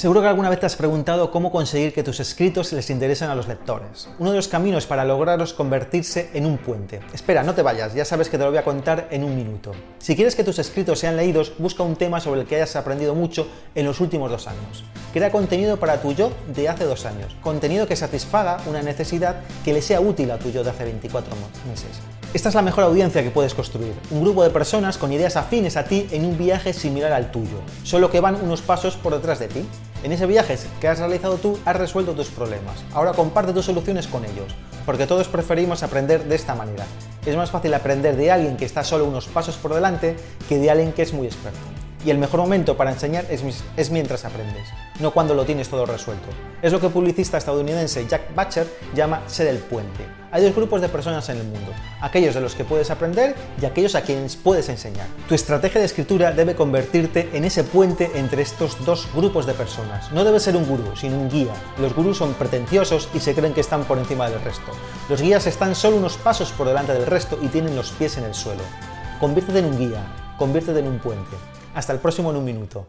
Seguro que alguna vez te has preguntado cómo conseguir que tus escritos les interesen a los lectores. Uno de los caminos para lograrlo es convertirse en un puente. Espera, no te vayas, ya sabes que te lo voy a contar en un minuto. Si quieres que tus escritos sean leídos, busca un tema sobre el que hayas aprendido mucho en los últimos dos años. Crea contenido para tu yo de hace dos años. Contenido que satisfaga una necesidad que le sea útil a tu yo de hace 24 meses. Esta es la mejor audiencia que puedes construir. Un grupo de personas con ideas afines a ti en un viaje similar al tuyo, solo que van unos pasos por detrás de ti. En ese viaje que has realizado tú, has resuelto tus problemas. Ahora comparte tus soluciones con ellos, porque todos preferimos aprender de esta manera. Es más fácil aprender de alguien que está solo unos pasos por delante que de alguien que es muy experto. Y el mejor momento para enseñar es, mientras aprendes, no cuando lo tienes todo resuelto. Es lo que el publicista estadounidense Jack Butcher llama ser el puente. Hay dos grupos de personas en el mundo, aquellos de los que puedes aprender y aquellos a quienes puedes enseñar. Tu estrategia de escritura debe convertirte en ese puente entre estos dos grupos de personas. No debes ser un gurú, sino un guía. Los gurús son pretenciosos y se creen que están por encima del resto. Los guías están solo unos pasos por delante del resto y tienen los pies en el suelo. Conviértete en un guía, conviértete en un puente. Hasta el próximo en un minuto.